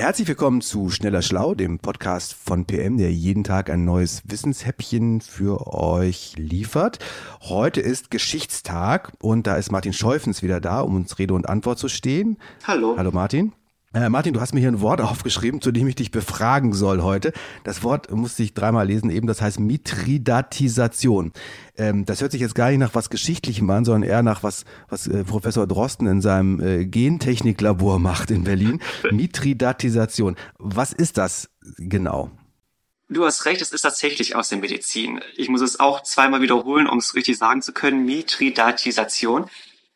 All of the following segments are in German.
Herzlich willkommen zu Schneller Schlau, dem Podcast von PM, der jeden Tag ein neues Wissenshäppchen für euch liefert. Heute ist Geschichtstag und da ist Martin Scheufens wieder da, um uns Rede und Antwort zu stehen. Hallo. Hallo Martin. Äh, Martin, du hast mir hier ein Wort aufgeschrieben, zu dem ich dich befragen soll heute. Das Wort musste ich dreimal lesen, eben das heißt Mithridatisation. Ähm, das hört sich jetzt gar nicht nach was Geschichtlichem an, sondern eher nach was, was äh, Professor Drosten in seinem äh, Gentechniklabor macht in Berlin. Mithridatisation. Was ist das genau? Du hast recht, es ist tatsächlich aus der Medizin. Ich muss es auch zweimal wiederholen, um es richtig sagen zu können. Mithridatisation.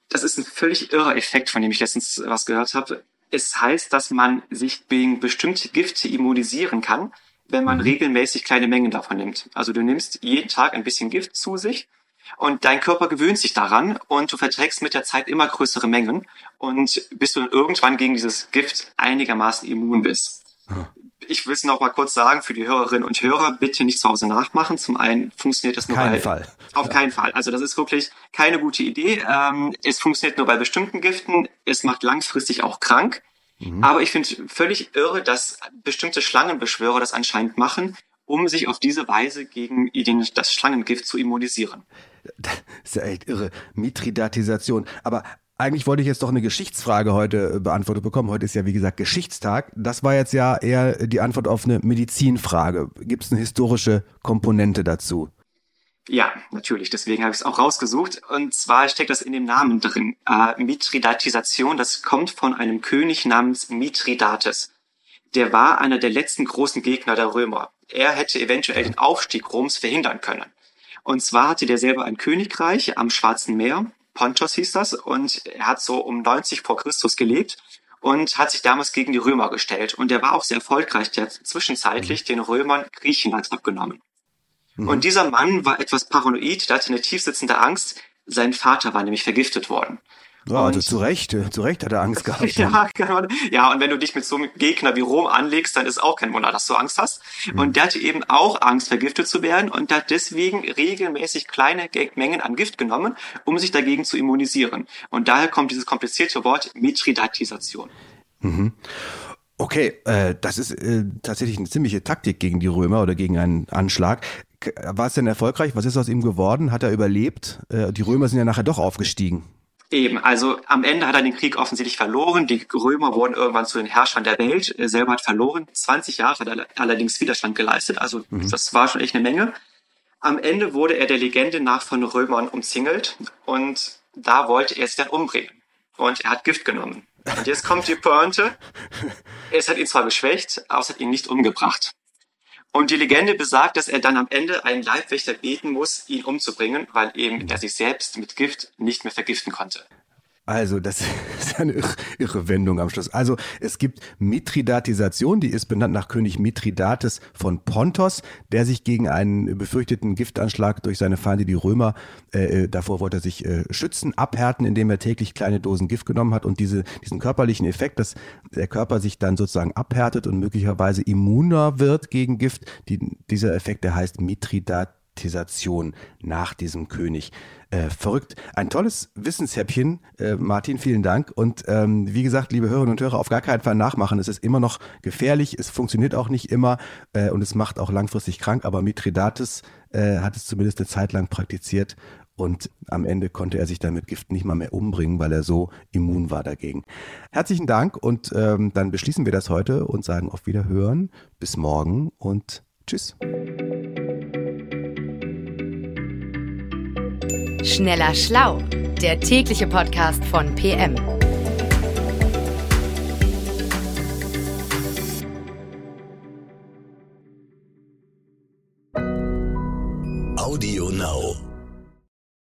Das ist ein völlig irrer Effekt, von dem ich letztens was gehört habe. Es heißt, dass man sich gegen bestimmte Gifte immunisieren kann, wenn man mhm. regelmäßig kleine Mengen davon nimmt. Also du nimmst jeden Tag ein bisschen Gift zu sich und dein Körper gewöhnt sich daran und du verträgst mit der Zeit immer größere Mengen und bis du dann irgendwann gegen dieses Gift einigermaßen immun bist. Ich will es noch mal kurz sagen für die Hörerinnen und Hörer, bitte nicht zu Hause nachmachen. Zum einen funktioniert das nur Keinen bei... Fall. Auf ja. keinen Fall. Also das ist wirklich keine gute Idee. Ähm, es funktioniert nur bei bestimmten Giften. Es macht langfristig auch krank. Mhm. Aber ich finde völlig irre, dass bestimmte Schlangenbeschwörer das anscheinend machen, um sich auf diese Weise gegen den, das Schlangengift zu immunisieren. Das ist ja echt irre. Mithridatisation. Aber eigentlich wollte ich jetzt doch eine Geschichtsfrage heute äh, beantwortet bekommen. Heute ist ja, wie gesagt, Geschichtstag. Das war jetzt ja eher die Antwort auf eine Medizinfrage. Gibt es eine historische Komponente dazu? Ja, natürlich. Deswegen habe ich es auch rausgesucht. Und zwar steckt das in dem Namen drin. Äh, Mithridatisation, das kommt von einem König namens Mithridates. Der war einer der letzten großen Gegner der Römer. Er hätte eventuell den Aufstieg Roms verhindern können. Und zwar hatte der selber ein Königreich am Schwarzen Meer Pontos hieß das, und er hat so um 90 vor Christus gelebt und hat sich damals gegen die Römer gestellt. Und er war auch sehr erfolgreich. Der hat zwischenzeitlich mhm. den Römern Griechenland abgenommen. Mhm. Und dieser Mann war etwas paranoid, der hatte eine tiefsitzende Angst. Sein Vater war nämlich vergiftet worden. Ja, also zu Recht, zu Recht hat er Angst gehabt. ja, ja, und wenn du dich mit so einem Gegner wie Rom anlegst, dann ist auch kein Wunder, dass du Angst hast. Mhm. Und der hatte eben auch Angst, vergiftet zu werden und hat deswegen regelmäßig kleine Mengen an Gift genommen, um sich dagegen zu immunisieren. Und daher kommt dieses komplizierte Wort Mithridatisation. Mhm. Okay, äh, das ist äh, tatsächlich eine ziemliche Taktik gegen die Römer oder gegen einen Anschlag. War es denn erfolgreich? Was ist aus ihm geworden? Hat er überlebt? Äh, die Römer sind ja nachher doch aufgestiegen. Eben, also am Ende hat er den Krieg offensichtlich verloren. Die Römer wurden irgendwann zu den Herrschern der Welt. Er selber hat verloren. 20 Jahre hat er allerdings Widerstand geleistet. Also mhm. das war schon echt eine Menge. Am Ende wurde er der Legende nach von Römern umzingelt und da wollte er sich dann umbringen. Und er hat Gift genommen. Und jetzt kommt die Pointe. Es hat ihn zwar geschwächt, aber es hat ihn nicht umgebracht. Und die Legende besagt, dass er dann am Ende einen Leibwächter beten muss, ihn umzubringen, weil eben er sich selbst mit Gift nicht mehr vergiften konnte. Also, das ist eine irre Wendung am Schluss. Also, es gibt Mithridatisation, die ist benannt nach König Mithridates von Pontos, der sich gegen einen befürchteten Giftanschlag durch seine Feinde, die Römer, äh, äh, davor wollte er sich äh, schützen, abhärten, indem er täglich kleine Dosen Gift genommen hat und diese, diesen körperlichen Effekt, dass der Körper sich dann sozusagen abhärtet und möglicherweise immuner wird gegen Gift, die, dieser Effekt, der heißt Mithridatisation. Privatisation nach diesem König. Äh, verrückt. Ein tolles Wissenshäppchen, äh, Martin, vielen Dank. Und ähm, wie gesagt, liebe Hörerinnen und Hörer, auf gar keinen Fall nachmachen. Es ist immer noch gefährlich, es funktioniert auch nicht immer äh, und es macht auch langfristig krank. Aber Mithridates äh, hat es zumindest eine Zeit lang praktiziert und am Ende konnte er sich dann mit Gift nicht mal mehr umbringen, weil er so immun war dagegen. Herzlichen Dank und ähm, dann beschließen wir das heute und sagen auf Wiederhören. Bis morgen und tschüss. Schneller Schlau, der tägliche Podcast von PM. Audio Now.